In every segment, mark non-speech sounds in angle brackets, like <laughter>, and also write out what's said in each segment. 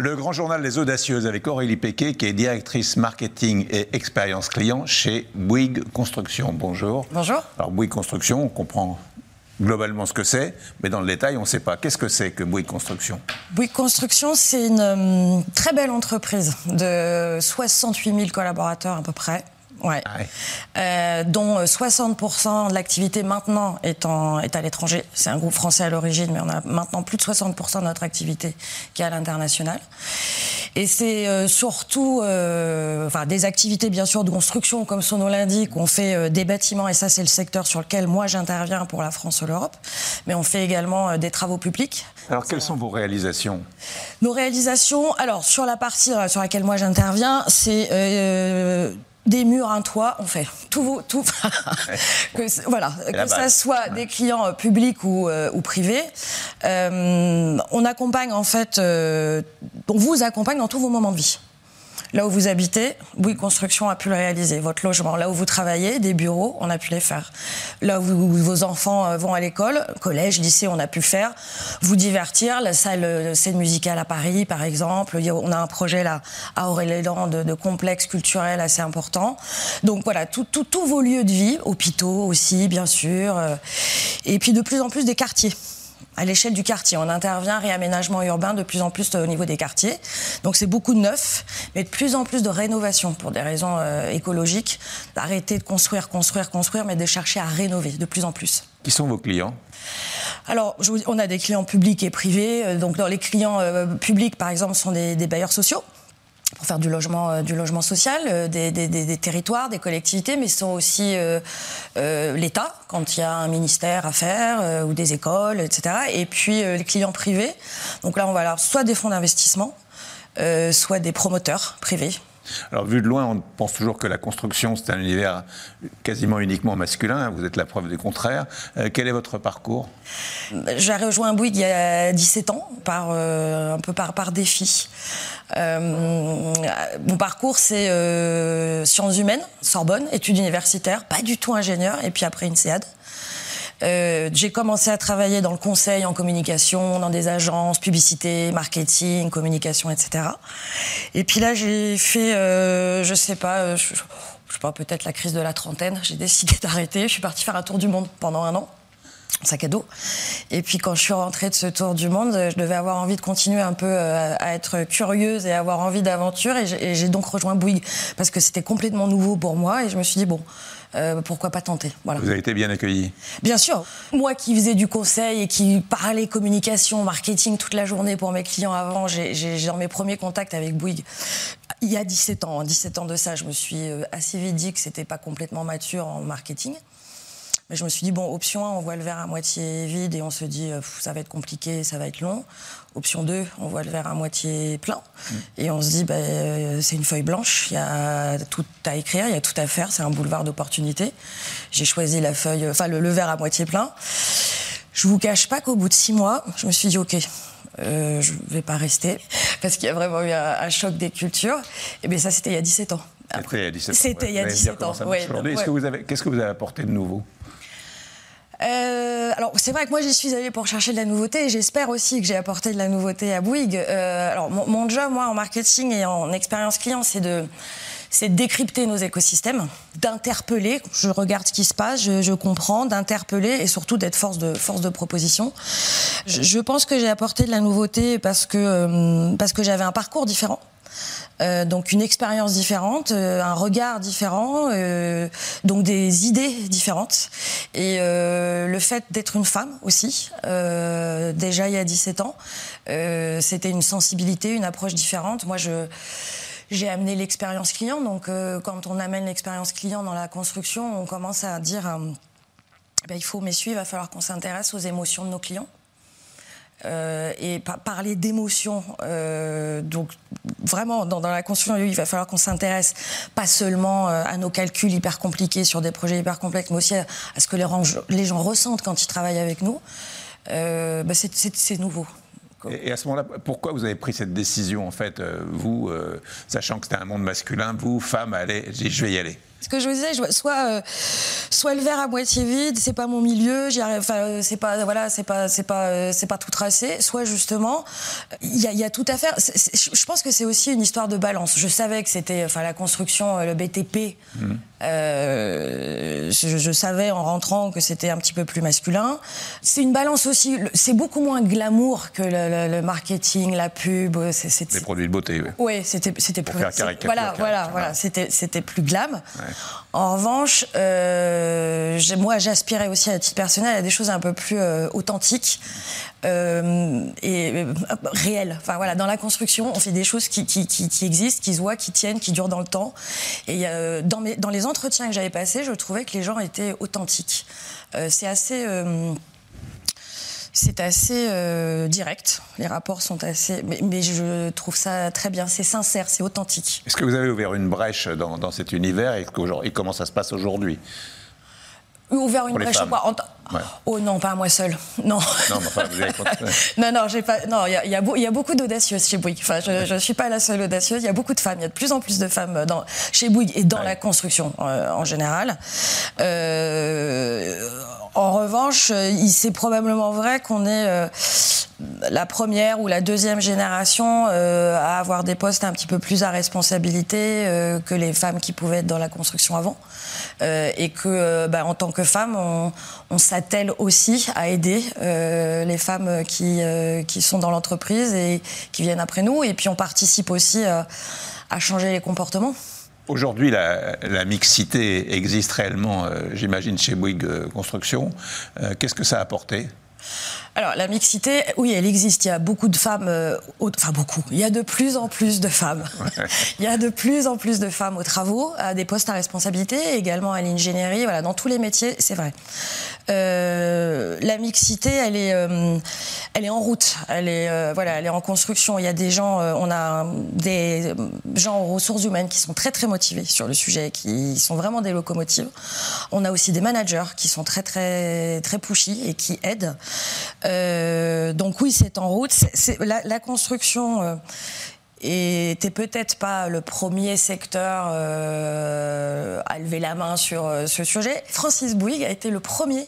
Le grand journal Les Audacieuses avec Aurélie Péquet, qui est directrice marketing et expérience client chez Bouygues Construction. Bonjour. Bonjour. Alors Bouygues Construction, on comprend globalement ce que c'est, mais dans le détail, on ne sait pas. Qu'est-ce que c'est que Bouygues Construction? Bouygues Construction, c'est une euh, très belle entreprise de 68 000 collaborateurs à peu près. Ouais. Ah ouais. Euh, dont 60% de l'activité maintenant est, en, est à l'étranger. C'est un groupe français à l'origine, mais on a maintenant plus de 60% de notre activité qui est à l'international. Et c'est euh, surtout euh, enfin, des activités, bien sûr, de construction, comme son nom l'indique. On fait euh, des bâtiments, et ça, c'est le secteur sur lequel moi j'interviens pour la France et l'Europe. Mais on fait également euh, des travaux publics. Alors, quelles sont vos réalisations? Nos réalisations, alors sur la partie euh, sur laquelle moi j'interviens, c'est euh, des murs, un toit, on fait tout, vos- tout <laughs> que, voilà, que ça soit des clients euh, publics ou, euh, ou privés. Euh, on accompagne en fait, euh, on vous accompagne dans tous vos moments de vie. Là où vous habitez, Bouygues Construction a pu le réaliser. Votre logement, là où vous travaillez, des bureaux, on a pu les faire. Là où vos enfants euh, vont à l'école, collège, lycée, on a pu faire. Vous divertir, la salle euh, scène musicale à Paris, par exemple. On a un projet là à Aurélie-les-Dents de, de complexe culturel assez important. Donc voilà, tous vos lieux de vie, hôpitaux aussi, bien sûr. euh, Et puis de plus en plus des quartiers à l'échelle du quartier. On intervient réaménagement urbain de plus en plus au niveau des quartiers. Donc c'est beaucoup de neuf, mais de plus en plus de rénovation pour des raisons euh, écologiques. D'arrêter de construire, construire, construire, mais de chercher à rénover de plus en plus. Qui sont vos clients? Alors, on a des clients publics et privés. Euh, Donc, dans les clients euh, publics, par exemple, sont des, des bailleurs sociaux pour faire du logement, euh, du logement social, euh, des, territoires, des collectivités, mais sont aussi euh, l'État, quand il y a un ministère à faire, ou des écoles, etc. Et puis les clients privés. Donc là, on va avoir soit des fonds d'investissement, soit des promoteurs privés. Alors, vu de loin, on pense toujours que la construction, c'est un univers quasiment uniquement masculin. Vous êtes la preuve du contraire. Euh, quel est votre parcours? J'ai rejoint Bouygues il y a 17 ans, par, euh, un peu par, défi. Euh, mon parcours, c'est sciences humaines, Sorbonne, études universitaires, pas du tout ingénieur, et puis après une CEAD. Euh, j'ai commencé à travailler dans le conseil en communication, dans des agences, publicité, marketing, communication, etc. Et puis là, j'ai fait, euh, je sais pas, euh, je, je sais pas, peut-être la crise de la trentaine. J'ai décidé <laughs> d'arrêter. Je suis partie faire un tour du monde pendant un an sac à dos. Et puis quand je suis rentrée de ce tour du monde, je devais avoir envie de continuer un peu euh, à être curieuse et avoir envie d'aventure. Et j'ai et j'ai donc rejoint Bouygues parce que c'était complètement nouveau pour moi. Et je me suis dit, bon, euh, pourquoi pas tenter voilà. Vous avez été bien accueilli. Bien sûr. Moi qui faisais du conseil et qui parlais communication, marketing toute la journée pour mes clients avant, j'ai dans mes premiers contacts avec Bouygues, il y a 17 ans, hein, 17 ans de ça, je me suis euh, assez vite dit que c'était pas complètement mature en marketing. Mais je me suis dit, bon, option 1, on voit le verre à moitié vide et on se dit, euh, pff, ça va être compliqué, ça va être long. Option 2, on voit le verre à moitié plein. Et on se dit, bah, euh, c'est une feuille blanche, il y a tout à écrire, il y a tout à faire, c'est un boulevard d'opportunités. J'ai choisi la feuille, enfin, le, le verre à moitié plein. Je vous cache pas qu'au bout de six mois, je me suis dit, OK, euh, je vais pas rester, <laughs> parce qu'il y a vraiment eu un, un choc des cultures. Et bien ça, c'était il y a 17 ans. C'était il y a 17 ans. C'était il y a Vous allez me 17 dire comment ans, ouais, Qu'est-ce que vous avez apporté de nouveau? Euh, alors c'est vrai que moi j'y suis allée pour chercher de la nouveauté et j'espère aussi que j'ai apporté de la nouveauté à Bouygues. Euh, alors mon, mon job moi en marketing et en expérience client c'est de c'est de décrypter nos écosystèmes, d'interpeller. Je regarde ce qui se passe, je, je comprends, d'interpeller et surtout d'être force de force de proposition. Je, je pense que j'ai apporté de la nouveauté parce que euh, parce que j'avais un parcours différent. Euh, donc une expérience différente, euh, un regard différent, euh, donc des idées différentes. Et le fait d'être une femme aussi, déjà il y a 17 ans, c'était une sensibilité, une approche différente. Moi, je j'ai amené l'expérience client. Donc quand on amène l'expérience client dans la construction, on commence à dire ben, il faut messieurs, il va falloir qu'on s'intéresse aux émotions de nos clients. Euh, et par- parler d'émotions. euh, donc vraiment, dans, la construction, il va falloir qu'on s'intéresse pas seulement euh, à nos calculs hyper compliqués sur des projets hyper complexes, mais aussi à, ce que les, gens ressentent quand ils travaillent avec nous. Bah, c'est- nouveau. Et à ce moment-là, pourquoi vous avez pris cette décision, en fait, vous, sachant que c'était un monde masculin, vous, femme, allez, je vais y aller? Ce que je vous disais, soit, euh, soit le verre à moitié vide, c'est pas mon milieu, enfin, c'est pas, voilà, c'est pas, c'est pas, euh, c'est pas tout tracé. Soit justement, il y, y, a tout à faire. je pense que c'est aussi une histoire de balance. Je savais que c'était, enfin, la construction, euh, le BTP. Mmh. Euh, je, je, savais en rentrant que c'était un petit peu plus masculin. C'est une balance aussi. C'est beaucoup moins glamour que le, le, marketing, la pub. Les produits de beauté. Oui, ouais, c'était c'était plus. Voilà, voilà, voilà. C'était c'était plus glam. En revanche, euh, moi, j'aspirais aussi à titre personnel à des choses un peu plus euh, authentiques euh, et réelles. Enfin voilà, dans la construction, on fait des choses qui, existent, qui se voient, qui tiennent, qui durent dans le temps. Et dans, dans les entretiens que j'avais passés, je trouvais que les gens étaient authentiques. C'est assez c'est assez euh, direct. Les rapports sont assez. Mais, je trouve ça très bien. C'est sincère, c'est authentique. Est-ce que vous avez ouvert une brèche dans, cet univers et comment ça se passe aujourd'hui? Ouvert une brèche quoi en... ouais. Oh non, pas moi seul. Non. Non, enfin, vous avez <laughs> non, non, j'ai pas. Non, il y a, y, a y a, beaucoup d'audacieuses chez Bouygues. Enfin, je, ne suis pas la seule audacieuse. Il y a beaucoup de femmes. Il y a de plus en plus de femmes dans, chez Bouygues et dans ouais. la construction euh, en général. Euh, en revanche, c'est probablement vrai qu'on est euh, la première ou la deuxième génération euh, à avoir des postes un petit peu plus à responsabilité euh, que les femmes qui pouvaient être dans la construction avant. Euh, et que, bah, en tant que femme, on, s'attelle aussi à aider euh, les femmes qui, euh, qui sont dans l'entreprise et qui viennent après nous. Et puis on participe aussi à changer les comportements. Aujourd'hui, la, la, mixité existe réellement, euh, j'imagine, chez Bouygues euh, Construction. Euh, Qu'est-ce que ça a apporté? Alors la mixité, oui, elle existe. Il y a beaucoup de femmes, euh, au, enfin beaucoup. Il y a de plus en plus de femmes. Ouais. Il y a de plus en plus de femmes aux travaux, à des postes à responsabilité, également à l'ingénierie. Voilà, dans tous les métiers, c'est vrai. Euh, la mixité, elle est, euh, elle est en route. Elle est, voilà, elle est en construction. Il y a des gens, on a des gens aux ressources humaines qui sont très très motivés sur le sujet, qui sont vraiment des locomotives. On a aussi des managers qui sont très très très pushy et qui aident. Euh, donc oui, c'est en route. La, la, construction euh, était peut-être pas le premier secteur euh, à lever la main sur euh, ce sujet. Francis Bouygues a été le premier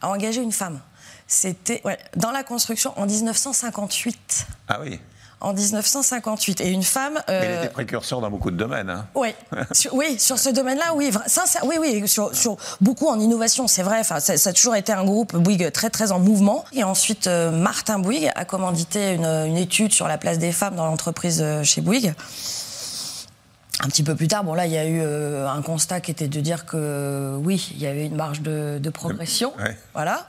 à engager une femme. C'était ouais, dans la construction en 1958. Ah oui en 1958. Et une femme. Euh... Mais elle était précurseur dans beaucoup de domaines. Hein. Oui, <laughs> sur, oui, sur ce domaine-là, oui, sincère, oui, oui, sur, sur, beaucoup en innovation, c'est vrai. Enfin, ça, ça, a toujours été un groupe Bouygues très, très en mouvement. Et ensuite, euh, Martin Bouygues a commandité une, une, étude sur la place des femmes dans l'entreprise euh, chez Bouygues. Un petit peu plus tard, bon là, il y a eu euh, un constat qui était de dire que oui, il y avait une marge de, de progression, ouais. voilà.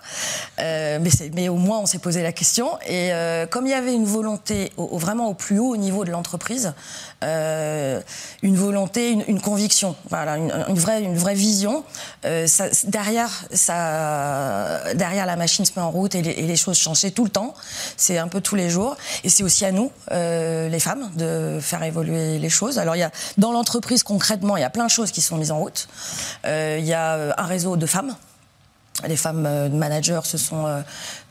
Euh, mais, mais, au moins, on s'est posé la question. Et euh, comme il y avait une volonté, au, au, vraiment au plus haut niveau de l'entreprise, une volonté, une, une, conviction, voilà, une, une, vraie, une vraie vision. Ça, derrière, ça, derrière la machine se met en route et les, et les choses changent tout le temps. C'est un peu tous les jours. Et c'est aussi à nous, les femmes, de faire évoluer les choses. Alors il y a dans l'entreprise, concrètement, il y a plein de choses qui sont mises en route. Euh, il y a un réseau de femmes. Les femmes euh, managers se sont euh,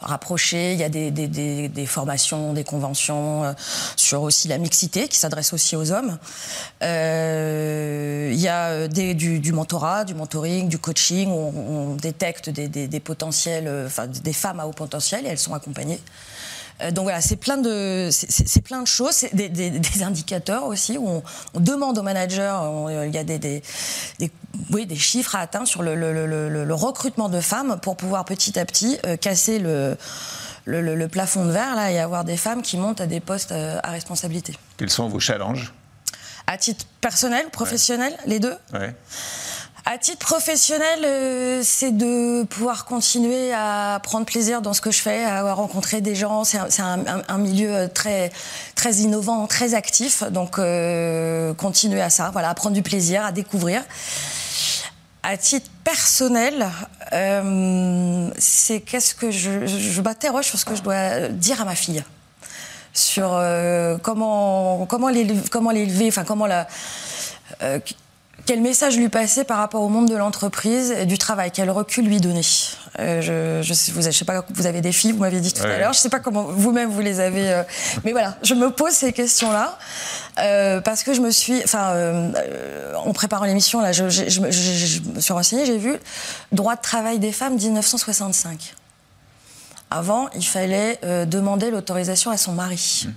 rapprochées. Il y a des, formations, des conventions euh, sur aussi la mixité qui s'adresse aussi aux hommes. Euh, il y a du, mentorat, du mentoring, du coaching. On détecte des, potentiels, enfin des femmes à haut potentiel et elles sont accompagnées. Euh, donc voilà, c'est plein de, c'est plein de choses, des, des, des, <laughs> indicateurs aussi où on, on demande aux managers, on, euh, il y a des, des, oui, des chiffres à atteindre sur le, le, le, le, recrutement de femmes pour pouvoir petit à petit euh, casser le, le, plafond de verre là, et avoir des femmes qui montent à des postes à responsabilité. Quels sont vos challenges? À titre personnel, professionnel, ouais. les deux? Ouais. À titre professionnel, euh, c'est de pouvoir continuer à prendre plaisir dans ce que je fais, à rencontrer des gens. C'est un, milieu très, très innovant, très actif. Donc, euh, continuer à ça, voilà, à prendre du plaisir, à découvrir. À titre personnel, euh, c'est qu'est-ce que je, je m'interroge sur ce que je dois dire à ma fille, sur euh, comment comment l'élever, enfin comment la euh, quel message lui passer par rapport au monde de l'entreprise et du travail Quel recul lui donner euh, je, je, sais, vous, je sais pas, vous avez des filles, vous m'avez dit tout à l'heure. Je sais pas comment vous-même vous les avez. Euh, <laughs> mais voilà, je me pose ces questions-là euh, parce que je me suis, enfin, en préparant l'émission là, je, me suis renseignée, j'ai vu droit de travail des femmes 1965. Avant, il fallait demander l'autorisation à son mari. Mmh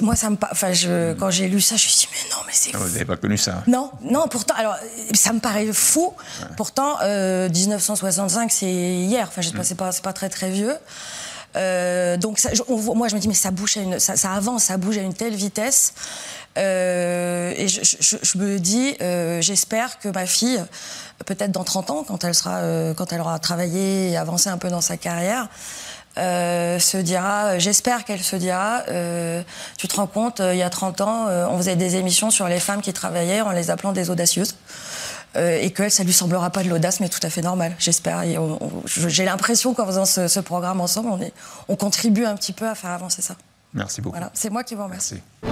moi, ça me, enfin, je, quand j'ai lu ça, je me suis dit, mais non, mais c'est. Ah, vous n'avez pas connu ça Non, non. Pourtant, alors, ça me paraît fou. Ouais. Pourtant, euh, 1965, c'est hier. Enfin, je sais pas, c'est pas, c'est pas très très vieux. Euh, donc, ça, je, on, moi, je me dis, mais ça bouge, à une, ça, ça, avance, ça bouge à une telle vitesse. Euh, et je, je, je, me dis, euh, j'espère que ma fille, peut-être dans 30 ans, quand elle sera, euh, quand elle aura travaillé et avancé un peu dans sa carrière. Euh, se dira, j'espère qu'elle se dira, euh, tu te rends compte, euh, il y a 30 ans, on faisait des émissions sur les femmes qui travaillaient en les appelant des audacieuses. et que ça lui semblera pas de l'audace, mais tout à fait normal, j'espère. J'ai l'impression qu'en faisant ce, ce, programme ensemble, on, est, on contribue un petit peu à faire avancer ça. Merci beaucoup. Voilà, c'est moi qui vous remercie. Merci.